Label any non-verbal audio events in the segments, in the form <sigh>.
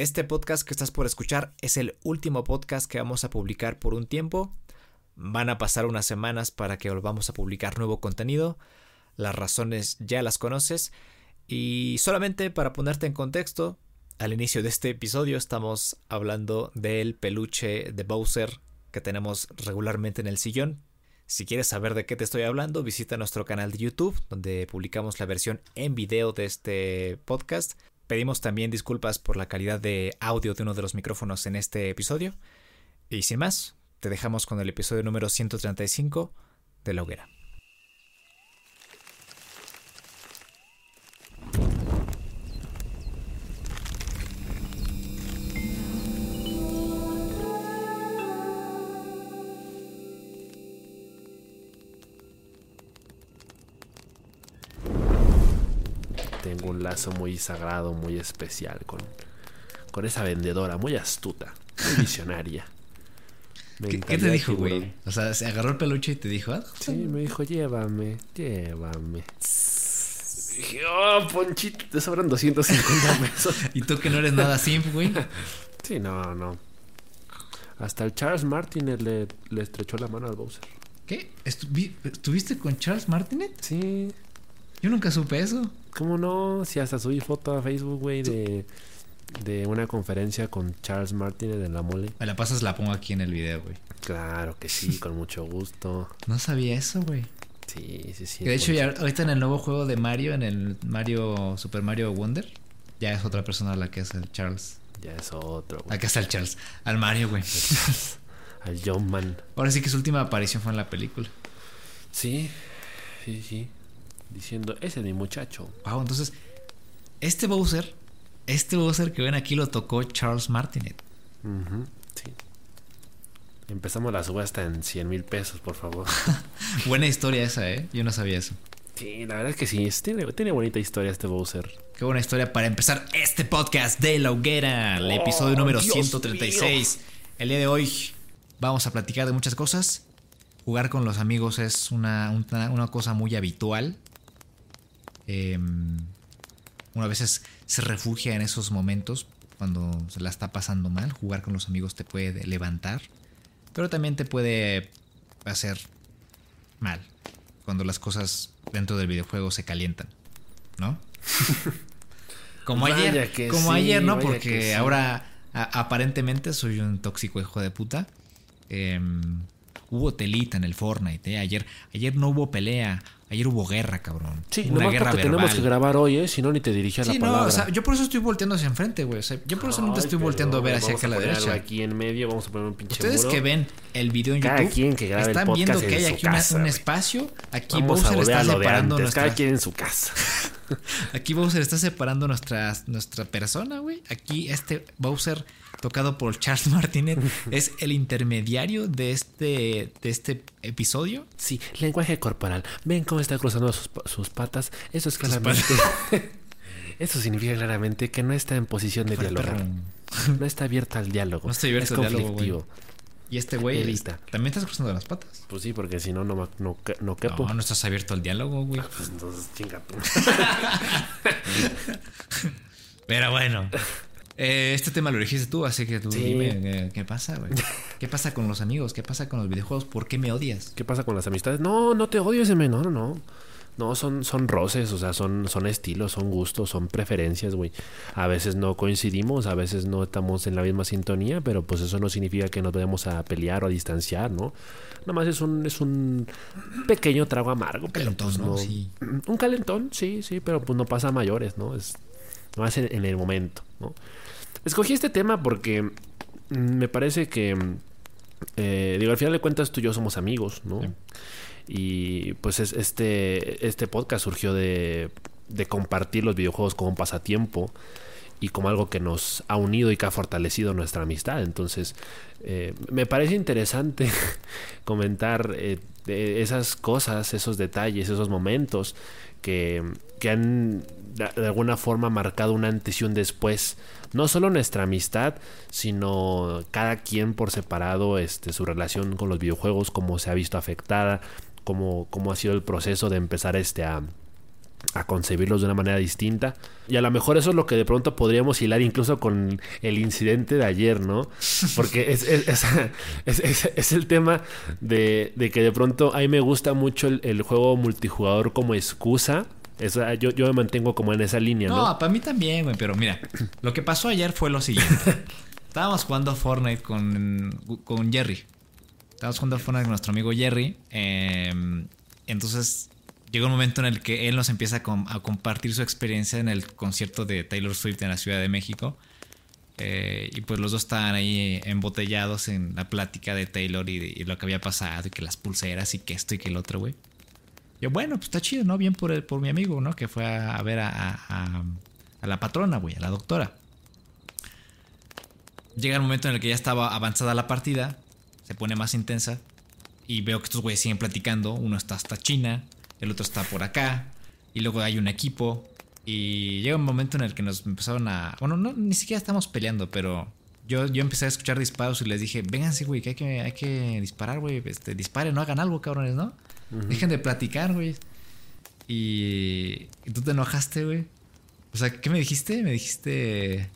Este podcast que estás por escuchar es el último podcast que vamos a publicar por un tiempo. Van a pasar unas semanas para que volvamos a publicar nuevo contenido. Las razones ya las conoces. Y solamente para ponerte en contexto, al inicio de este episodio estamos hablando del peluche de Bowser que tenemos regularmente en el sillón. Si quieres saber de qué te estoy hablando, visita nuestro canal de YouTube, donde publicamos la versión en video de este podcast. Pedimos también disculpas por la calidad de audio de uno de los micrófonos en este episodio. Y sin más, te dejamos con el episodio número 135 de La Hoguera. Tengo un lazo muy sagrado, muy especial con, con esa vendedora, muy astuta, muy visionaria. ¿Qué, te dijo, güey? O sea, se agarró el peluche y te dijo, ah, Sí, me dijo, llévame, llévame. dije, oh, Ponchito, te sobran 250 pesos. <laughs> ¿Y tú que no eres nada simp, güey? <laughs> sí, no, no. Hasta el Charles Martinet le, le estrechó la mano al Bowser. ¿Qué? ¿Estuviste con Charles Martinet? Sí. Yo nunca supe eso. ¿Cómo no? Si hasta subí foto a Facebook, güey, de, de una conferencia con Charles Martin de la mole. Me la pasas, la pongo aquí en el video, güey. Claro que sí, con mucho gusto. No sabía eso, güey. Sí, sí, sí. de hecho, ya ahorita en el nuevo juego de Mario, en el Mario Super Mario Wonder, ya es otra persona la que es el Charles. Ya es otro, güey. Acá está el Charles. Al Mario, güey. Al John Man. Ahora sí que su última aparición fue en la película. Sí, sí, sí diciendo, ese es mi muchacho. Wow, entonces, este Bowser, este Bowser que ven aquí lo tocó Charles Martinet. sí. Empezamos la subasta en 100 mil pesos, por favor. <laughs> Buena historia esa, ¿eh? Yo no sabía eso. Sí, la verdad es que sí. Tiene, tiene bonita historia este Bowser. Qué buena historia para empezar este podcast de La Hoguera, el oh, episodio número 136. El día de hoy vamos a platicar de muchas cosas. Jugar con los amigos es una, una cosa muy habitual eh, uno a veces se refugia en esos momentos cuando se la está pasando mal. Jugar con los amigos te puede levantar, pero también te puede hacer mal cuando las cosas dentro del videojuego se calientan, ¿no? <laughs> como ayer, como ayer, ¿no? Porque ahora aparentemente soy un tóxico hijo de puta. Em, hubo telita en el Fortnite, ¿eh? Ayer, ayer no hubo pelea. Ayer hubo guerra, cabrón. Sí, una guerra porque tenemos que grabar hoy, ¿eh? Si no, ni te dirigía la palabra. No, o sea, yo por eso estoy volteando hacia enfrente, güey. O sea, yo por eso no te estoy volteando a ver hacia acá a la derecha. aquí en medio, vamos a poner un pinche Ustedes que ven el video en YouTube, quien que están viendo que hay aquí un espacio. <laughs> Aquí Bowser está separando nuestra... Cada quien en su casa. aquí Bowser está separando nuestra, nuestra persona, güey. Aquí este Bowser tocado por Charles <laughs> Martinet, es el intermediario de este, de este episodio. Sí, lenguaje corporal. Ven cómo está cruzando sus, patas. Eso es claramente. <laughs> Eso significa claramente que no está en posición de dialogar. No está abierta al diálogo. No está abierto al diálogo. Y este güey también estás cruzando las patas. Pues sí, porque si no, no, no, no quepo. No, no estás abierto al diálogo, güey. Pues entonces, chinga. <laughs> Pero bueno. Eh, este tema lo elegiste tú, así que tú dime eh, ¿qué, pasa, güey. ¿Qué pasa con los amigos? ¿Qué pasa con los videojuegos? ¿Por qué me odias? ¿Qué pasa con las amistades? No, no te odio ese no, no, no. No, son, son roces, o sea, son, son estilos, son gustos, son preferencias, güey. A veces no coincidimos, a veces no estamos en la misma sintonía, pero pues eso no significa que nos vayamos a pelear o a distanciar, ¿no? Nada más es un, es un pequeño trago amargo. Un calentón, pues, ¿no? Sí. Un calentón, sí, sí, pero pues no pasa a mayores, ¿no? Es más en, en el momento, ¿no? Escogí este tema porque me parece que, eh, digo, al final de cuentas tú y yo somos amigos, ¿no? Y pues este, este podcast surgió de, de compartir los videojuegos como un pasatiempo y como algo que nos ha unido y que ha fortalecido nuestra amistad. Entonces, eh, me parece interesante <laughs> comentar eh, esas cosas, esos detalles, esos momentos que, que han de alguna forma marcado un antes y un después no solo nuestra amistad, sino cada quien por separado, este, su relación con los videojuegos, cómo se ha visto afectada, cómo, cómo ha sido el proceso de empezar este a, a concebirlos de una manera distinta. Y a lo mejor eso es lo que de pronto podríamos hilar incluso con el incidente de ayer, ¿no? Porque <laughs> es, es, es, es el tema de, de, que de pronto a mí me gusta mucho el, el juego multijugador como excusa. Esa, yo, yo me mantengo como en esa línea, ¿no? No, para mí también, güey, pero mira, <clears throat> lo que pasó ayer fue lo siguiente. Estábamos jugando Fortnite con, con Jerry. Estábamos jugando Fortnite con nuestro amigo Jerry. Eh, entonces llegó un momento en el que él nos empieza a, com a, compartir su experiencia en el concierto de Taylor Swift en la Ciudad de México. Eh, y pues los dos estaban ahí embotellados en la plática de Taylor y, lo que había pasado y que las pulseras y que esto y que el otro, güey. Yo, bueno, pues está chido, ¿no? Bien por, el, por mi amigo, ¿no? Que fue a, ver a, la patrona, güey, a la doctora. Llega el momento en el que ya estaba avanzada la partida, se pone más intensa y veo que estos güeyes siguen platicando. Uno está hasta China, el otro está por acá y luego hay un equipo y llega un momento en el que nos empezaron a bueno no ni siquiera estamos peleando pero yo, yo empecé a escuchar disparos y les dije vénganse güey que hay que hay que disparar güey este disparen no hagan algo cabrones no uh -huh. dejen de platicar güey y, y tú te enojaste güey. O sea qué me dijiste me dijiste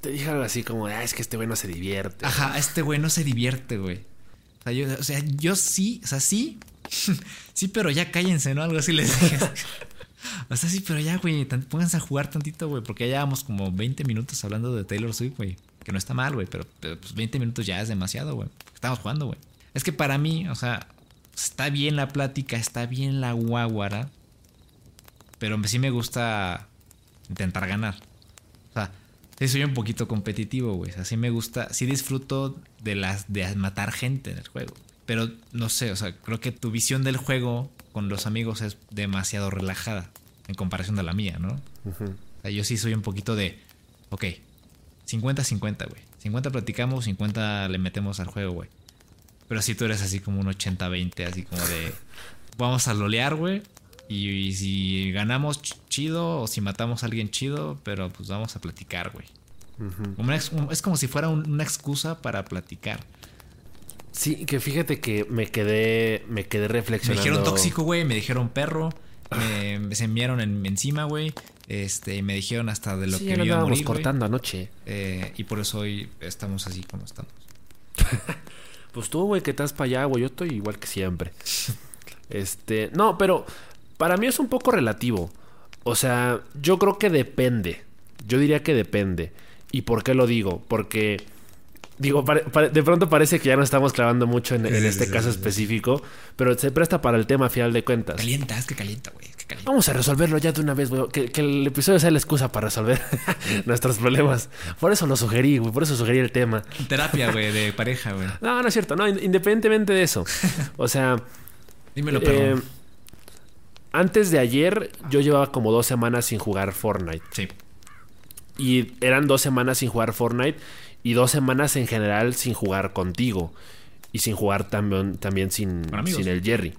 te dije algo así como ah, es que este güey no se divierte ajá este güey no se divierte güey o sea, yo, o sea, yo sí, o sea, sí, <laughs> sí, pero ya cállense, ¿no? Algo así les dije. <laughs> o sea, sí, pero ya, güey, pónganse a jugar tantito, güey, porque ya llevamos como 20 minutos hablando de Taylor Swift, güey. Que no está mal, güey, pero, pero pues 20 minutos ya es demasiado, güey. Estamos jugando, güey. Es que para mí, o sea, está bien la plática, está bien la guaguara, pero sí me gusta intentar ganar. O sea, sí soy un poquito competitivo, güey. Así me gusta, sí disfruto de las de matar gente en el juego. Pero no sé, o sea, creo que tu visión del juego con los amigos es demasiado relajada en comparación de la mía, ¿no? Uh -huh. o sea, yo sí soy un poquito de, ok, 50-50, güey. 50 platicamos, 50 le metemos al juego, güey. Pero si tú eres así como un 80-20, así como de, vamos a lolear, güey. Y, y, si ganamos chido o si matamos a alguien chido, pero pues vamos a platicar, güey. Uh -huh. es como si fuera un, una excusa para platicar. Sí, que fíjate que me quedé, me quedé reflexionando. Me dijeron tóxico, güey, me dijeron perro, me, se enviaron en, encima, güey. Este, me dijeron hasta de lo sí, que me iba a morir, cortando wey. anoche. Eh, y por eso hoy estamos así como estamos. <laughs> pues tú, güey, que estás para allá, güey. Yo estoy igual que siempre. este, no, pero para mí es un poco relativo. O sea, yo creo que depende. Yo diría que depende. ¿Y por qué lo digo? Porque digo, pare, pare, de pronto parece que ya no estamos clavando mucho en, en este sí, caso sí, específico, pero se presta para el tema a final de cuentas. Calienta, es que calienta, güey. Vamos a resolverlo ya de una vez, güey. Que, que, el episodio sea la excusa para resolver <laughs> nuestros problemas. Por eso lo sugerí, güey. Por eso sugerí el tema. Terapia, güey, de pareja, güey. <laughs> No, no es cierto. No, independientemente de eso. <laughs> O sea. Dímelo, eh, Antes de ayer, yo llevaba como dos semanas sin jugar Fortnite. Sí. Y eran dos semanas sin jugar Fortnite y dos semanas en general sin jugar contigo y sin jugar también, también sin, sin el Jerry.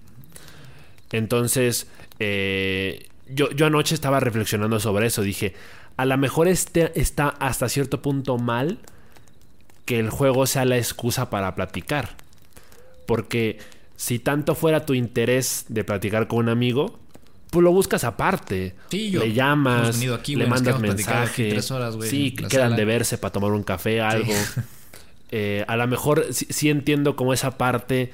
Entonces, eh, yo, yo anoche estaba reflexionando sobre eso. Dije, a lo mejor este está hasta cierto punto mal que el juego sea la excusa para platicar. Porque si tanto fuera tu interés de platicar con un amigo, pues lo buscas aparte. Sí, yo, le llamas, aquí, le wey, mandas mensaje. Horas, wey, sí, quedan sala. de verse para tomar un café, algo. Sí. <laughs> Eh, a lo mejor sí, sí, entiendo como esa parte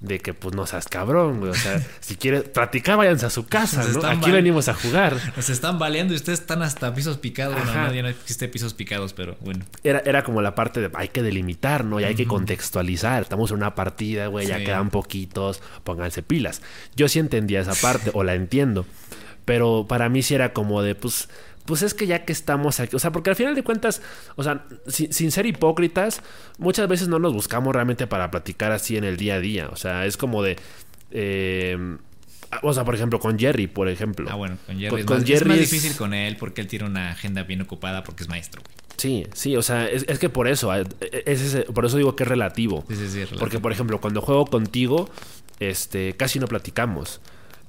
de que pues no seas cabrón, güey. O sea, <laughs> si quieres platicar, váyanse a su casa, ¿no? Aquí venimos a jugar. <laughs> Nos están baleando y ustedes están hasta pisos picados. Ajá. No, ya no existe pisos picados, pero bueno. Era, era como la parte de hay que delimitar, ¿no? Y hay uh -huh. que contextualizar. Estamos en una partida, güey, sí. ya quedan poquitos, pónganse pilas. Yo sí entendía esa parte, o la entiendo. Pero para mí sí era como de, pues, pues es que ya que estamos aquí, o sea, porque al final de cuentas, o sea, sin, sin, ser hipócritas, muchas veces no nos buscamos realmente para platicar así en el día a día, o sea, es como de... Eh, o sea, por ejemplo, con Jerry, por ejemplo. Ah, bueno, con Jerry, con, es, con más, Jerry es más difícil con él porque él tiene una agenda bien ocupada porque es maestro. Sí, sí, o sea, es, es que por eso, es, es, por eso digo que es relativo. Sí, sí, sí, relativo. Porque, por ejemplo, cuando juego contigo, este, casi no platicamos.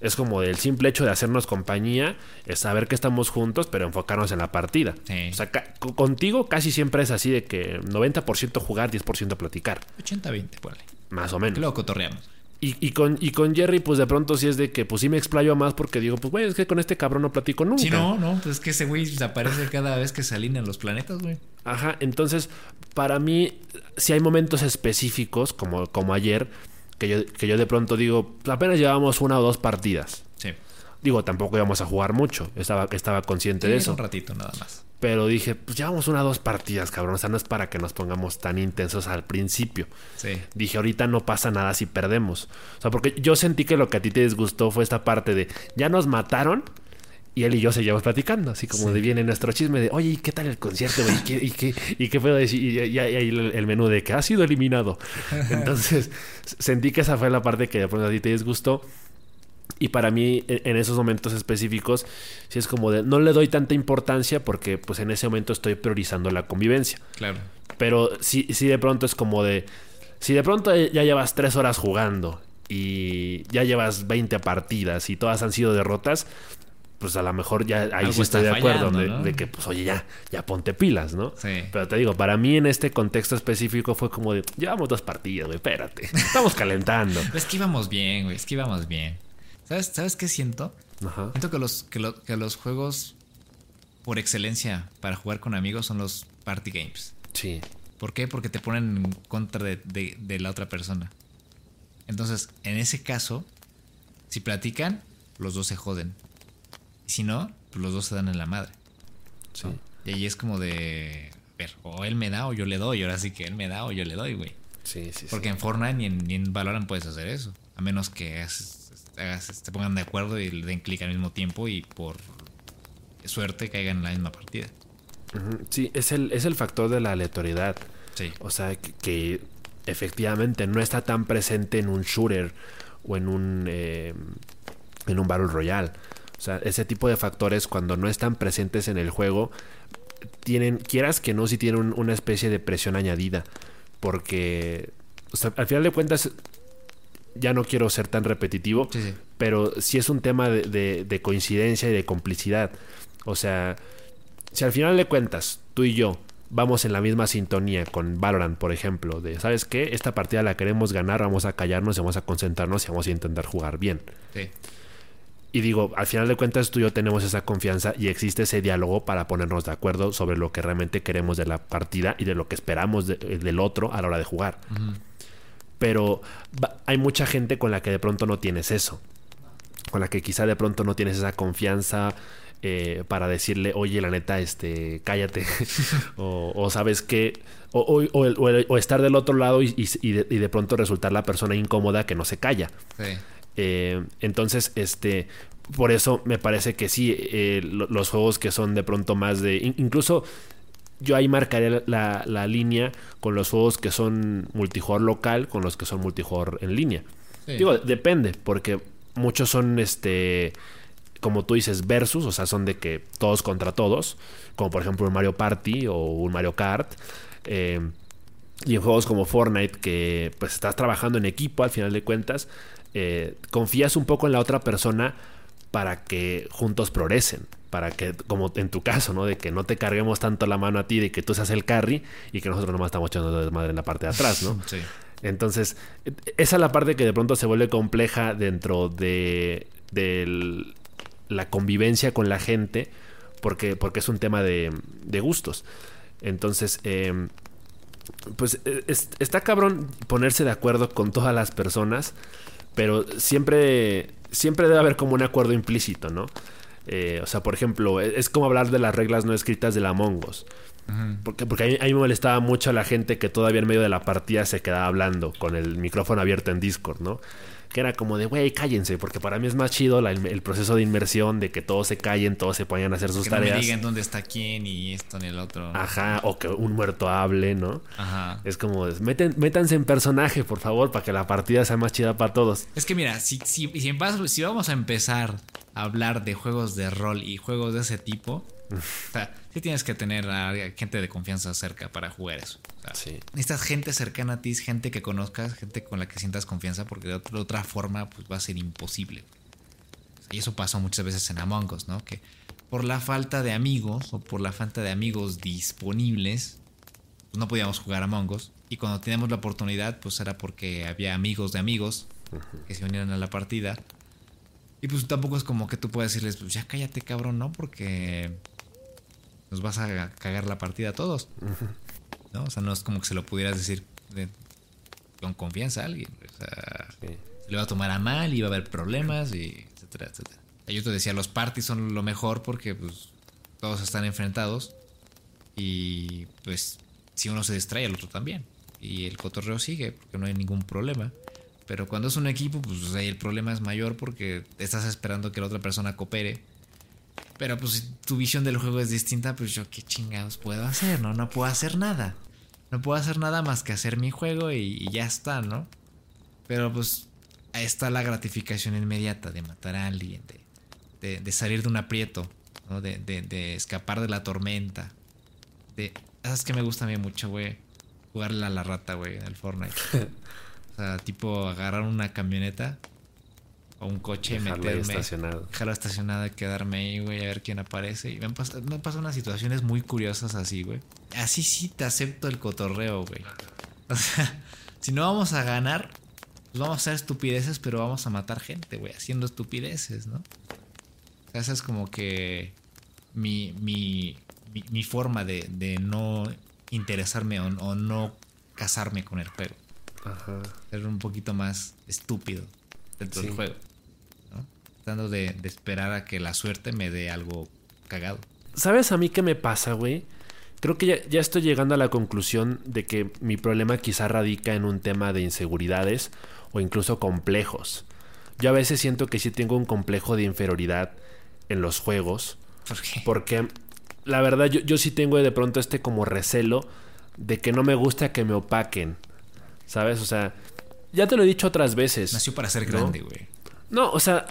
Es como el simple hecho de hacernos compañía, es saber que estamos juntos, pero enfocarnos en la partida. Sí. O sea, ca contigo casi siempre es así de que 90% jugar, 10% platicar. 80-20, por ahí. Más o menos. Luego cotorreamos. Y, y con, y con Jerry, pues de pronto sí es de que, pues sí me explayo más porque digo, pues güey, es que con este cabrón no platico nunca. Sí, no, no, pues es que ese güey desaparece cada vez que se alinean los planetas, güey. Ajá, entonces, para mí, si hay momentos específicos, como, como ayer, que yo, que yo de pronto digo, apenas llevamos una o dos partidas. Sí. Digo, tampoco íbamos a jugar mucho, estaba, estaba consciente de eso. Un ratito nada más. Pero dije, pues llevamos una o dos partidas, cabrón. O sea, no es para que nos pongamos tan intensos al principio. Sí. Dije, ahorita no pasa nada si perdemos. O sea, porque yo sentí que lo que a ti te disgustó fue esta parte de, ya nos mataron. Y él y yo seguíamos platicando, así como de viene nuestro chisme de, oye, ¿y qué tal el concierto? ¿Y qué, y qué, y qué puedo decir? Y, ahí el, el menú de que ha sido eliminado. <laughs> Entonces, sentí que esa fue la parte que de pronto a ti te disgustó. Y para mí, en en esos momentos específicos, sí es como de, no le doy tanta importancia porque pues en ese momento estoy priorizando la convivencia. Claro. Pero sí, sí de pronto es como de, si de pronto ya llevas tres horas jugando y ya llevas 20 partidas y todas han sido derrotas, pues a lo mejor ya ahí Algo sí estoy de acuerdo, de, que pues oye ya, ya ponte pilas, ¿no? Sí. Pero te digo, para mí en este contexto específico fue como de, llevamos dos partidas, güey, espérate, <laughs> estamos calentando. Es que íbamos bien, güey. Es que íbamos bien. ¿Sabes, ¿sabes qué siento? Ajá. Siento que los, que, lo- que los juegos por excelencia para jugar con amigos son los party games. Sí, ¿Por qué? Porque te ponen en contra de, de- de la otra persona. Entonces, en ese caso, si platican, los dos se joden. Y si no, pues los dos se dan en la madre. sí. Y ahí es como de. A ver, o él me da o yo le doy. Ahora sí que él me da o yo le doy, güey. Sí, sí, sí. Porque en Fortnite ni en, ni en Valorant puedes hacer eso. A menos que hagas- hagas- te pongan de acuerdo y le den clic al mismo tiempo y por suerte caigan en la misma partida. Sí, es el, es el factor de la aleatoriedad. Sí. O sea, que, que efectivamente no está tan presente en un shooter o en un, eh, en un Battle Royale. O sea, ese tipo de factores cuando no están presentes en el juego, tienen, quieras que no, si tienen un- una especie de presión añadida. Porque, o sea, al final de cuentas, ya no quiero ser tan repetitivo, Sí, sí. pero sí es un tema de, de- de coincidencia y de complicidad. O sea, si al final de cuentas, tú y yo vamos en la misma sintonía con Valorant, por ejemplo, de, ¿sabes qué? Esta partida la queremos ganar, vamos a callarnos, vamos a concentrarnos y vamos a intentar jugar bien. Sí. Y digo, al final de cuentas tú y yo tenemos esa confianza y existe ese diálogo para ponernos de acuerdo sobre lo que realmente queremos de la partida y de lo que esperamos de- del otro a la hora de jugar. Pero hay mucha gente con la que de pronto no tienes eso. Con la que quizá de pronto no tienes esa confianza eh, para decirle, oye, la neta, este, cállate. <laughs> o, o sabes que... O, el- o el- o estar del otro lado y, y- y de, y de pronto resultar la persona incómoda que no se calla. Sí. Eh, entonces, este, por eso me parece que sí, eh, lo- los juegos que son de pronto más de, in- incluso yo ahí marcaré la, la línea con los juegos que son multijugador local, con los que son multijugador en línea. Sí. Digo, depende, porque muchos son, este, como tú dices, versus, o sea, son de que todos contra todos, como por ejemplo un Mario Party o un Mario Kart. eh, y en juegos como Fortnite, que pues estás trabajando en equipo al final de cuentas, eh, confías un poco en la otra persona para que juntos progresen. Para que, como en tu caso, ¿no? De que no te carguemos tanto la mano a ti, de que tú seas el carry y que nosotros nomás estamos echando desmadre en la parte de atrás, ¿no? <laughs> Sí. Entonces, e- esa es la parte que de pronto se vuelve compleja dentro de, la convivencia con la gente, porque, porque es un tema de, de gustos. Entonces, eh, pues es- está cabrón ponerse de acuerdo con todas las personas, pero siempre, siempre debe haber como un acuerdo implícito, ¿no? Eh, o sea, por ejemplo, e- es como hablar de las reglas no escritas de la Mongos. Porque, porque a, mí, a mí me molestaba mucho a la gente que todavía en medio de la partida se quedaba hablando con el micrófono abierto en Discord, ¿no? Que era como de, güey, cállense, porque para mí es más chido la- el proceso de inmersión, de que todos se callen, todos se vayan a hacer sus Que no me tareas. digan dónde está quién y esto ni el otro. Ajá, o que un muerto hable, ¿no? Ajá. Es como, meten, métanse en personaje, por favor, para que la partida sea más chida para todos. Es que mira, si, si, si, si vamos a empezar a hablar de juegos de rol y juegos de ese tipo, o sea, sí tienes que tener a gente de confianza cerca para jugar eso. O sea, Sí. Necesitas gente cercana a ti, gente que conozcas, gente con la que sientas confianza, porque de otra, de otra forma pues, va a ser imposible. Y eso pasó muchas veces en Among Us, ¿no? Que por la falta de amigos o por la falta de amigos disponibles, pues no podíamos jugar Among Us. Y cuando teníamos la oportunidad, pues era porque había amigos de amigos que se unieran a la partida. Y pues tampoco es como que tú puedas decirles, pues ya cállate cabrón, ¿no? Porque nos vas a cagar la partida a todos. ¿No? O sea, no es como que se lo pudieras decir con confianza a alguien. O sea, se le va a tomar a mal y va a haber problemas y etcétera, etcétera. Yo te decía, los parties son lo mejor porque pues todos están enfrentados y pues si uno se distrae, el otro también. Y el cotorreo sigue porque no hay ningún problema. Pero cuando es un equipo, pues ahí el problema es mayor porque estás esperando que la otra persona coopere. Pero pues si tu visión del juego es distinta, pues yo qué chingados puedo hacer, ¿no? No puedo hacer nada. No puedo hacer nada más que hacer mi juego y, ya está, ¿no? Pero pues ahí está la gratificación inmediata de matar a alguien, de, de, salir de un aprieto, ¿no? De, de, escapar de la tormenta. De, ¿Sabes que me gusta a mí mucho, güey? Jugarle a la rata, güey, en el Fortnite. <laughs> o sea, tipo agarrar una camioneta o un coche y meterme. estacionado. Dejarlo estacionado y quedarme ahí, güey, a ver quién aparece. Y me han, pasado, me unas situaciones muy curiosas así, güey. Así sí te acepto el cotorreo, güey. O sea, <laughs> si no vamos a ganar, pues vamos a hacer estupideces, pero vamos a matar gente, güey, haciendo estupideces, ¿no? esa es como que mi, mi, mi, forma de, de, no interesarme o, no casarme con el juego. Ajá. Ser un poquito más estúpido dentro del juego. ¿No? Tratando de, de, esperar a que la suerte me dé algo cagado. ¿Sabes a mí qué me pasa, güey? Creo que ya, ya, estoy llegando a la conclusión de que mi problema quizá radica en un tema de inseguridades o incluso complejos. Yo a veces siento que sí tengo un complejo de inferioridad en los juegos. ¿Por qué? Porque la verdad yo, yo sí tengo de pronto este como recelo de que no me gusta que me opaquen. ¿Sabes? O sea, ya te lo he dicho otras veces. Nació para ser grande, güey. No, o sea,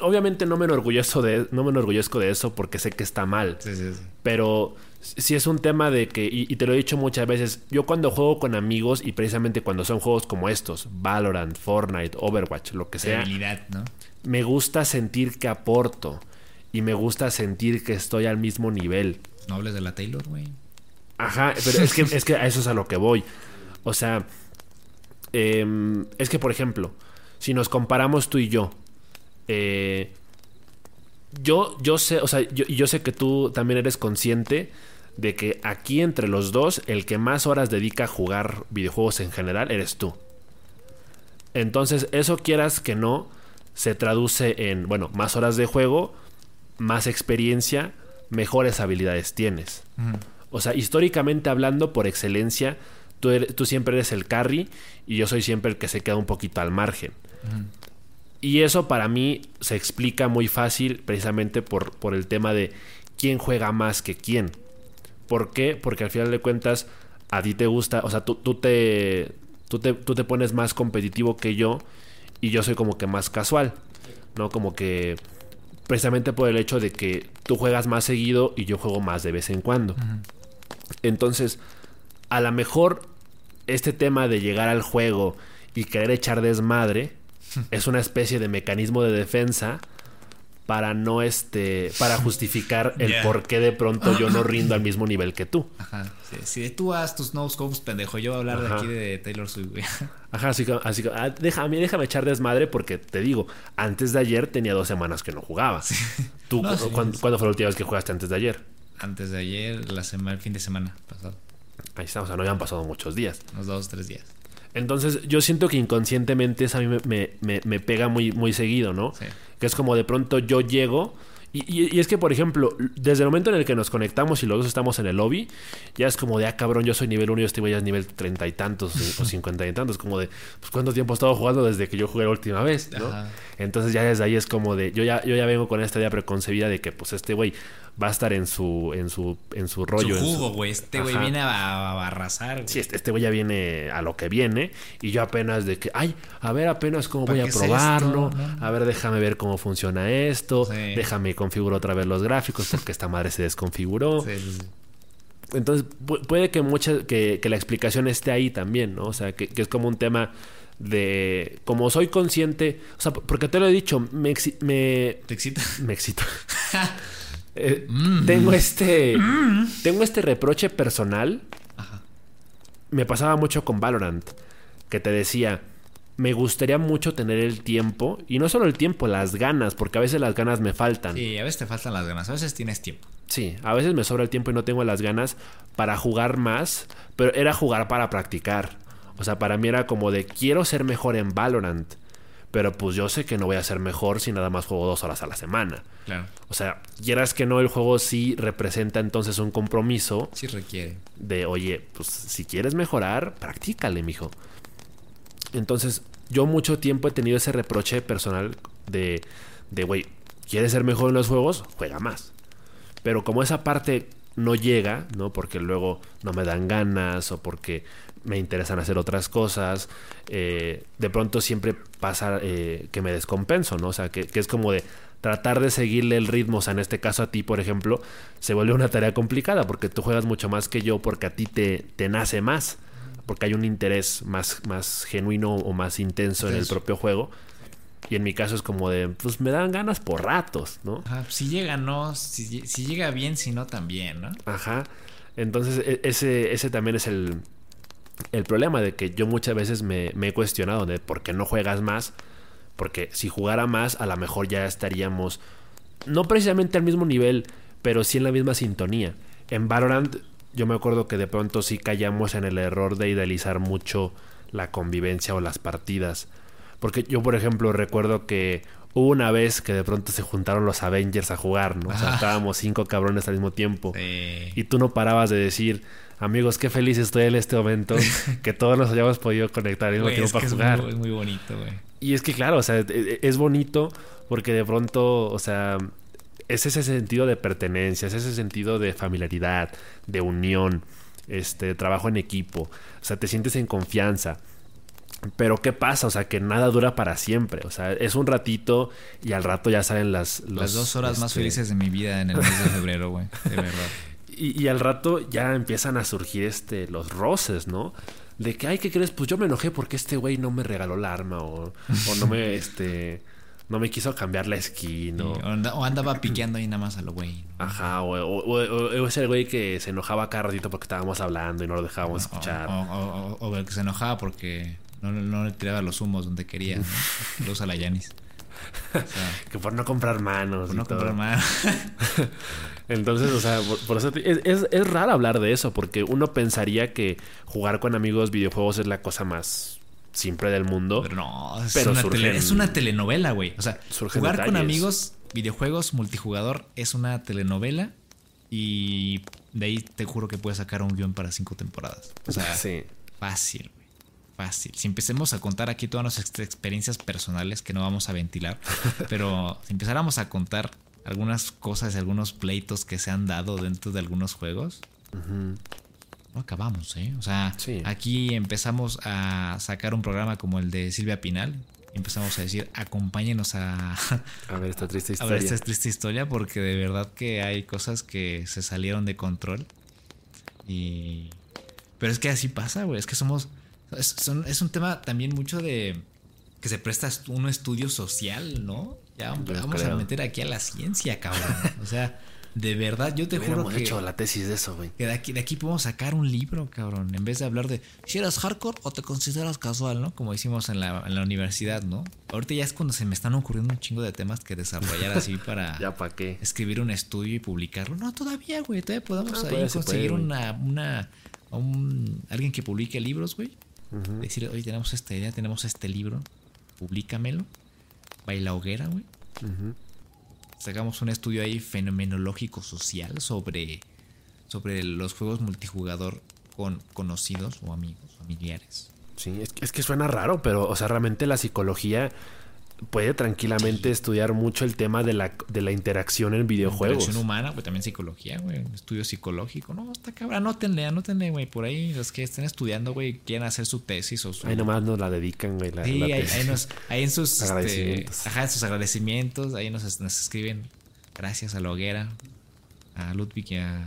obviamente no me enorgullezco de, no me enorgullezco de eso porque sé que está mal. Sí, sí, sí. Pero si es un tema de que, y, te lo he dicho muchas veces, yo cuando juego con amigos y precisamente cuando son juegos como estos, Valorant, Fortnite, Overwatch, lo que sea, ¿no? me gusta sentir que aporto y me gusta sentir que estoy al mismo nivel. No hables de la Taylor, güey. Ajá, pero es que, es que a eso es a lo que voy. O sea, em, es que, por ejemplo, si nos comparamos tú y yo, eh, yo, yo sé, o sea, yo, yo sé que tú también eres consciente de que aquí entre los dos, el que más horas dedica a jugar videojuegos en general eres tú. Entonces, eso quieras que no, se traduce en, bueno, más horas de juego, más experiencia, mejores habilidades tienes. O sea, históricamente hablando, por excelencia, tú, tú, siempre eres el carry y yo soy siempre el que se queda un poquito al margen. Y eso para mí se explica muy fácil precisamente por, por el tema de quién juega más que quién. ¿Por qué? Porque al final de cuentas a ti te gusta, o sea, tú, tú, te, tú, te, tú te pones más competitivo que yo y yo soy como que más casual, ¿no? Como que precisamente por el hecho de que tú juegas más seguido y yo juego más de vez en cuando. Entonces, a lo mejor este tema de llegar al juego y querer echar desmadre <laughs> es una especie de mecanismo de defensa para no este para justificar el <laughs> por qué de pronto yo no <laughs> rindo al mismo nivel que tú. Ajá. Si de tú haz tus no scopes, pendejo, yo voy a hablar de aquí de Taylor Swift, Ajá, así que, así que ah, déjame, déjame echar desmadre porque te digo, antes de ayer tenía dos semanas que no jugaba. ¿Tú ¿cuándo, fue la última vez que jugaste antes de ayer? Antes de ayer, la semana, el fin de semana pasado. Ahí está, o sea, no habían pasado muchos días. Unos dos, tres días. Entonces, yo siento que inconscientemente eso a mí me, me, me pega muy, muy seguido, ¿no? Sí. Que es como de pronto yo llego y, es que, por ejemplo, desde el momento en el que nos conectamos y los dos estamos en el lobby, ya es como de, ah, cabrón, yo soy nivel 1 y este güey ya es nivel treinta y tantos o cincuenta y tantos. Como de, pues, ¿cuánto tiempo he estado jugando desde que yo jugué la última vez? ¿no? Entonces, ya desde ahí es como de, yo ya, yo ya vengo con esta idea preconcebida de que, pues, este güey va a estar en su, en su, en su rollo. Su jugo, güey. Este güey viene a, arrasar. Sí, este, este güey ya viene a lo que viene. Y yo apenas de que, ay, a ver apenas cómo voy a probarlo. A ver, déjame ver cómo funciona esto. Déjame configurar otra vez los gráficos porque esta madre se desconfiguró. Entonces, puede que, mucha, que, la explicación esté ahí también, ¿no? O sea, que, es como un tema de como soy consciente, o sea, porque te lo he dicho, me, me ¿Te excita? Me excita. <laughs> Eh, mm. Tengo este. Mm. Tengo este reproche personal. Me pasaba mucho con Valorant. Que te decía. me gustaría mucho tener el tiempo, y no solo el tiempo, las ganas, porque a veces las ganas me faltan. Sí, a veces te faltan las ganas, a veces tienes tiempo. Sí, a veces me sobra el tiempo y no tengo las ganas para jugar más, pero era jugar para practicar. O sea, para mí era como de quiero ser mejor en Valorant, pero pues yo sé que no voy a ser mejor si nada más juego dos horas a la semana. Claro. O sea, quieras que no, el juego sí representa entonces un compromiso Sí requiere. de, oye, pues si quieres mejorar, practícale, mijo. Entonces, yo mucho tiempo he tenido ese reproche personal de, de, güey, ¿quieres ser mejor en los juegos? Juega más. Pero como esa parte no llega, ¿no? Porque luego no me dan ganas o porque me interesan hacer otras cosas, eh, de pronto siempre pasa eh, que me descompenso, ¿no? O sea, que, que es como de tratar de seguirle el ritmo, o sea, en este caso a ti, por ejemplo, se vuelve una tarea complicada porque tú juegas mucho más que yo porque a ti te, te nace más, porque hay un interés más, más genuino o más intenso en el propio juego. Y en mi caso es como de, pues me dan ganas por ratos, ¿no? Ajá, si llega, no. Si, si llega bien, si no, también, ¿no? Ajá. Entonces, e- ese, ese también es el, el problema de que yo muchas veces me, me he cuestionado de por qué no juegas más. Porque si jugara más, a lo mejor ya estaríamos, no precisamente al mismo nivel, pero sí en la misma sintonía. En Valorant, yo me acuerdo que de pronto sí callamos en el error de idealizar mucho la convivencia o las partidas. Porque yo, por ejemplo, recuerdo que hubo una vez que de pronto se juntaron los Avengers a jugar, ¿no? O sea, estábamos cinco cabrones al mismo tiempo. Sí. Y tú no parabas de decir, amigos, qué feliz estoy en este momento <laughs> que todos nos hayamos podido conectar al mismo Güey, tiempo para que es jugar. muy, es muy bonito, güey. Y es que claro, o sea, e- e- es bonito porque de pronto, o sea, es ese sentido de pertenencia, es ese sentido de familiaridad, de unión, este, trabajo en equipo. O sea, te sientes en confianza. Pero ¿qué pasa? O sea, que nada dura para siempre. O sea, es un ratito y al rato ya salen las... los, Las dos horas más este, felices de mi vida en el mes de febrero, güey. De verdad. <laughs> Y, y al rato ya empiezan a surgir este, los roces, ¿no? De que, ay, ¿qué crees? Pues yo me enojé porque este güey no me regaló la arma o, o no me, <laughs> este, no me quiso cambiar la skin o... Andaba piqueando ahí nada más a lo güey. Ajá, o, o- o- o es el güey que se enojaba cada ratito porque estábamos hablando y no lo dejábamos escuchar. O, o- o- o el que se enojaba porque no, no le tiraba los humos donde quería. ¿no? <laughs> Lo usa la Yanis. O sea, <laughs> Que por no comprar manos. por no todo. comprar más. <laughs> Entonces, o sea, por, por eso es, es, es raro hablar de eso, porque uno pensaría que jugar con amigos videojuegos es la cosa más simple del mundo. Pero no, es, Pero una, surgen- tele- es una telenovela, güey. O sea, jugar con amigos, videojuegos, multijugador es una telenovela y de ahí te juro que puedes sacar un guion para cinco temporadas. O sea, sí. fácil. Fácil. Si empecemos a contar aquí todas nuestras ex- experiencias personales que no vamos a ventilar, <laughs> pero si empezáramos a contar algunas cosas, algunos pleitos que se han dado dentro de algunos juegos, no acabamos, ¿eh? O sea, Sí. aquí empezamos a sacar un programa como el de Silvia Pinal. Empezamos a decir, acompáñenos a, <laughs> A ver esta triste <laughs> a historia. ver esta triste historia porque de verdad que hay cosas que se salieron de control. Y... Pero es que así pasa, güey. Es que somos... Es, son- es un tema también mucho de... Que se presta un estudio social, ¿no? Ya vamos a meter aquí a la ciencia, cabrón. O sea, de verdad, yo te juro que... hecho la tesis de eso, güey. Que de aquí, de aquí podemos sacar un libro, cabrón. En vez de hablar de si eres hardcore o te consideras casual, ¿no? Como hicimos en la, en la universidad, ¿no? Ahorita ya es cuando se me están ocurriendo un chingo de temas que desarrollar así <laughs> para Ya para qué. escribir un estudio y publicarlo. No, todavía, güey. Todavía podemos Ah, ahí conseguir puede, una, una, un, alguien que publique libros, güey. Decir, oye, tenemos esta idea, tenemos este libro, publícamelo. Baila hoguera, güey sacamos un estudio ahí fenomenológico social sobre, sobre los juegos multijugador con conocidos o amigos, familiares. Sí, es, que- es que suena raro, pero, o sea, realmente la psicología puede tranquilamente estudiar mucho el tema de la, de la interacción en videojuegos. Interacción humana, pues también psicología, güey. Estudio psicológico. No, está cabrón. Anótenle, anótenle, güey. Por ahí los que estén estudiando, güey, quieren hacer su tesis o su. Ahí nomás nos la dedican, güey. La, Sí, la ahí, tesis. ahí nos- ahí en sus este, Agradecimientos. ajá, en sus agradecimientos, ahí nos, nos escriben gracias a la hoguera, a Ludwig y a,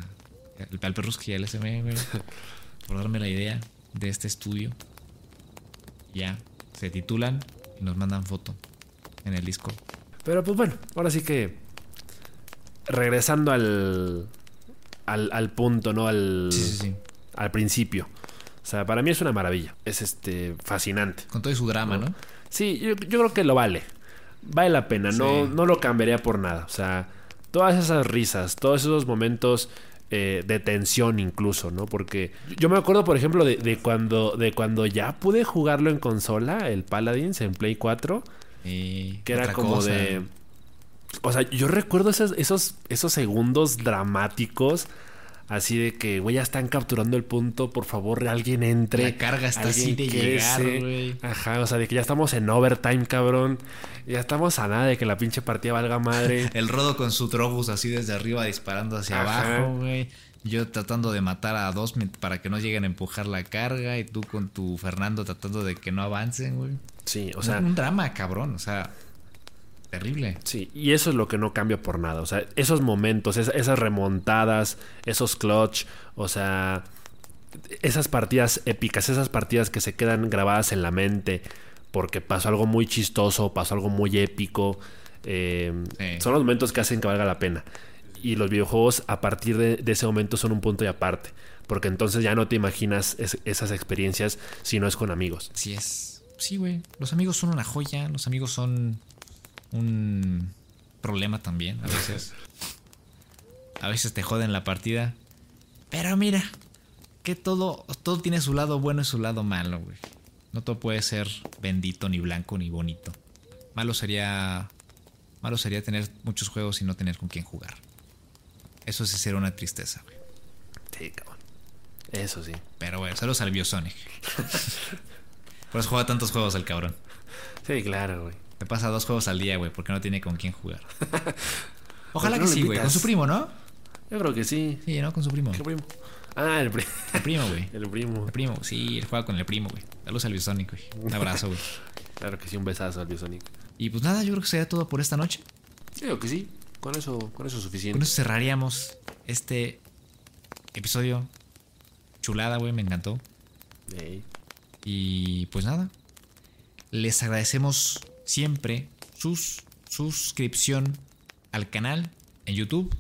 al Perruski y al SM, güey, <laughs> por darme la idea de este estudio. Ya, se titulan y nos mandan foto en el Discord. Pero pues bueno, ahora sí que regresando al, al, al punto, ¿no? Al, Sí, sí, sí. al principio. O sea, para mí es una maravilla. Es este fascinante. Con todo su drama, ¿no? Sí, yo, yo creo que lo vale. Vale la pena. No, Sí. no lo cambiaría por nada. O sea, todas esas risas, todos esos momentos eh, de tensión incluso, ¿no? Porque yo me acuerdo, por ejemplo, de, de cuando, de cuando ya pude jugarlo en consola, el Paladins en Play 4, Y que era como cosa. de... O sea, yo recuerdo esos, esos, esos segundos dramáticos. Así de que, güey, ya están capturando el punto. Por favor, alguien entre. La carga está así de llegar, güey. Ajá, o sea, de que ya estamos en overtime, cabrón. Ya estamos a nada de que la pinche partida valga madre. <laughs> El rodo con su trobus así desde arriba disparando hacia Ajá. abajo, güey. Yo tratando de matar a dos para que no lleguen a empujar la carga. Y tú con tu Fernando tratando de que no avancen, güey. Sí, o sea, un drama, cabrón. O sea, terrible. sí. Y eso es lo que no cambia por nada. O sea, esos momentos, es- esas remontadas, esos clutch, o sea, esas partidas épicas, esas partidas que se quedan grabadas en la mente porque pasó algo muy chistoso, pasó algo muy épico. eh, Sí. Son los momentos que hacen que valga la pena. Y los videojuegos a partir de, de ese momento son un punto y aparte. Porque entonces ya no te imaginas es- esas experiencias si no es con amigos. Así es. Sí, güey. Los amigos son una joya. Los amigos son un problema también a veces. A veces te joden la partida. Pero mira, que todo, todo tiene su lado bueno y su lado malo, güey. No todo puede ser bendito, ni blanco, ni bonito. Malo sería. Malo sería tener muchos juegos y no tener con quién jugar. Eso sí sería una tristeza, güey. Sí, cabrón. Eso sí. Pero bueno, saludos al Biosonic. <laughs> Por eso juega tantos juegos el cabrón. Sí, claro, güey. Me pasa dos juegos al día, güey, porque no tiene con quién jugar. <laughs> Ojalá ¿Por que sí, güey. Con su primo, ¿no? Yo creo que sí. Sí, ¿no? Con su primo. ¿Qué primo? Ah, el, pri- El primo, güey. <laughs> el primo. El primo, sí, él juega con el primo, güey. Saludos al Biosonic, güey. Un abrazo, güey. <laughs> Claro que sí, un besazo al Biosonic. Y pues nada, yo creo que sería todo por esta noche. Creo que sí. Con eso, con eso es Con suficiente. eso cerraríamos este episodio. Chulada, güey, me encantó. Ey. Y pues nada, les agradecemos siempre sus suscripción al canal en YouTube.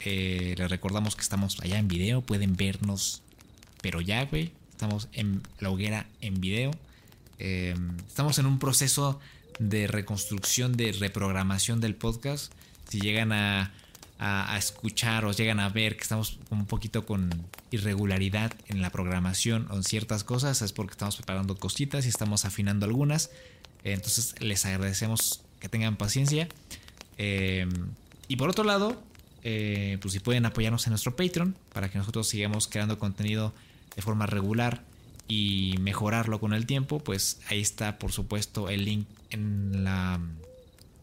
Eh, les recordamos que estamos allá en video, pueden vernos, pero ya, güey, estamos en la hoguera en video. Eh, estamos en un proceso de reconstrucción, de reprogramación del podcast. Si llegan a, a- escuchar o llegan a ver que estamos un poquito con irregularidad en la programación o en ciertas cosas, es porque estamos preparando cositas y estamos afinando algunas. Entonces les agradecemos que tengan paciencia. Eh, y por otro lado, eh, pues si pueden apoyarnos en nuestro Patreon para que nosotros sigamos creando contenido de forma regular y mejorarlo con el tiempo, pues ahí está por supuesto el link en la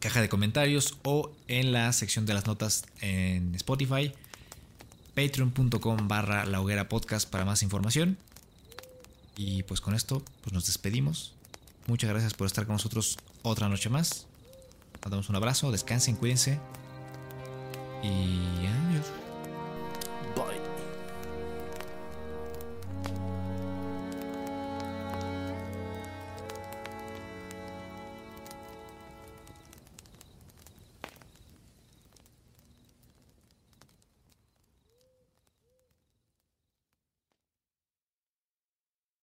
caja de comentarios o en la sección de las notas en Spotify. Patreon.com barra la hoguera podcast para más información. Y pues con esto pues nos despedimos. Muchas gracias por estar con nosotros otra noche más. Nos damos un abrazo, descansen, cuídense. Y adiós.